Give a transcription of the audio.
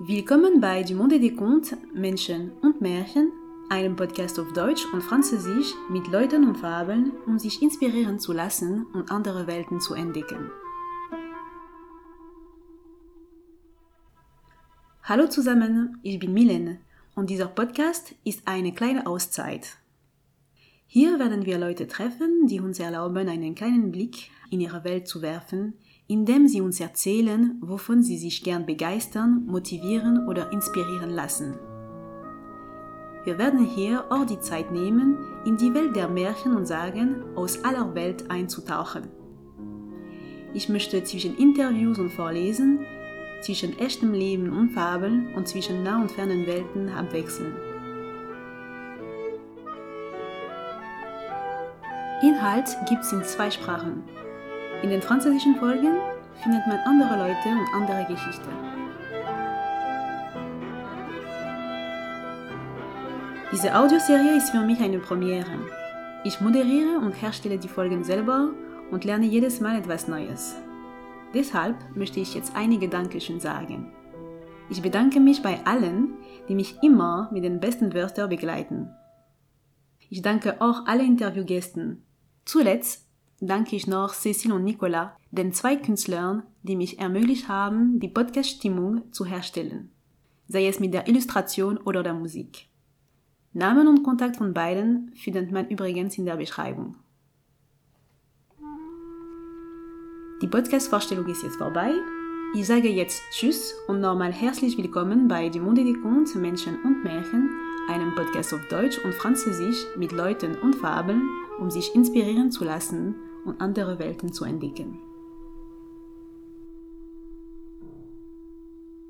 Willkommen bei Du Monde des Contes, Menschen und Märchen, einem Podcast auf Deutsch und Französisch mit Leuten und Fabeln, um sich inspirieren zu lassen und andere Welten zu entdecken. Hallo zusammen, ich bin Milene und dieser Podcast ist eine kleine Auszeit. Hier werden wir Leute treffen, die uns erlauben, einen kleinen Blick in ihre Welt zu werfen, indem sie uns erzählen, wovon sie sich gern begeistern, motivieren oder inspirieren lassen. Wir werden hier auch die Zeit nehmen, in die Welt der Märchen und Sagen aus aller Welt einzutauchen. Ich möchte zwischen Interviews und Vorlesen, zwischen echtem Leben und Fabeln und zwischen nah und fernen Welten abwechseln. Inhalt gibt es in zwei Sprachen, in den französischen Folgen findet man andere Leute und andere Geschichten. Diese Audioserie ist für mich eine Premiere. Ich moderiere und herstelle die Folgen selber und lerne jedes Mal etwas Neues. Deshalb möchte ich jetzt einige Dankeschön sagen. Ich bedanke mich bei allen, die mich immer mit den besten Wörtern begleiten. Ich danke auch alle Interviewgästen. Zuletzt danke ich noch Cecil und Nicolas, den zwei Künstlern, die mich ermöglicht haben, die Podcast-Stimmung zu herstellen, sei es mit der Illustration oder der Musik. Namen und Kontakt von beiden findet man übrigens in der Beschreibung. Die Podcast-Vorstellung ist jetzt vorbei. Ich sage jetzt Tschüss und nochmal herzlich willkommen bei Du Monde des Contes, Menschen und Märchen, einem Podcast auf Deutsch und Französisch mit Leuten und Fabeln, um sich inspirieren zu lassen und andere Welten zu entdecken.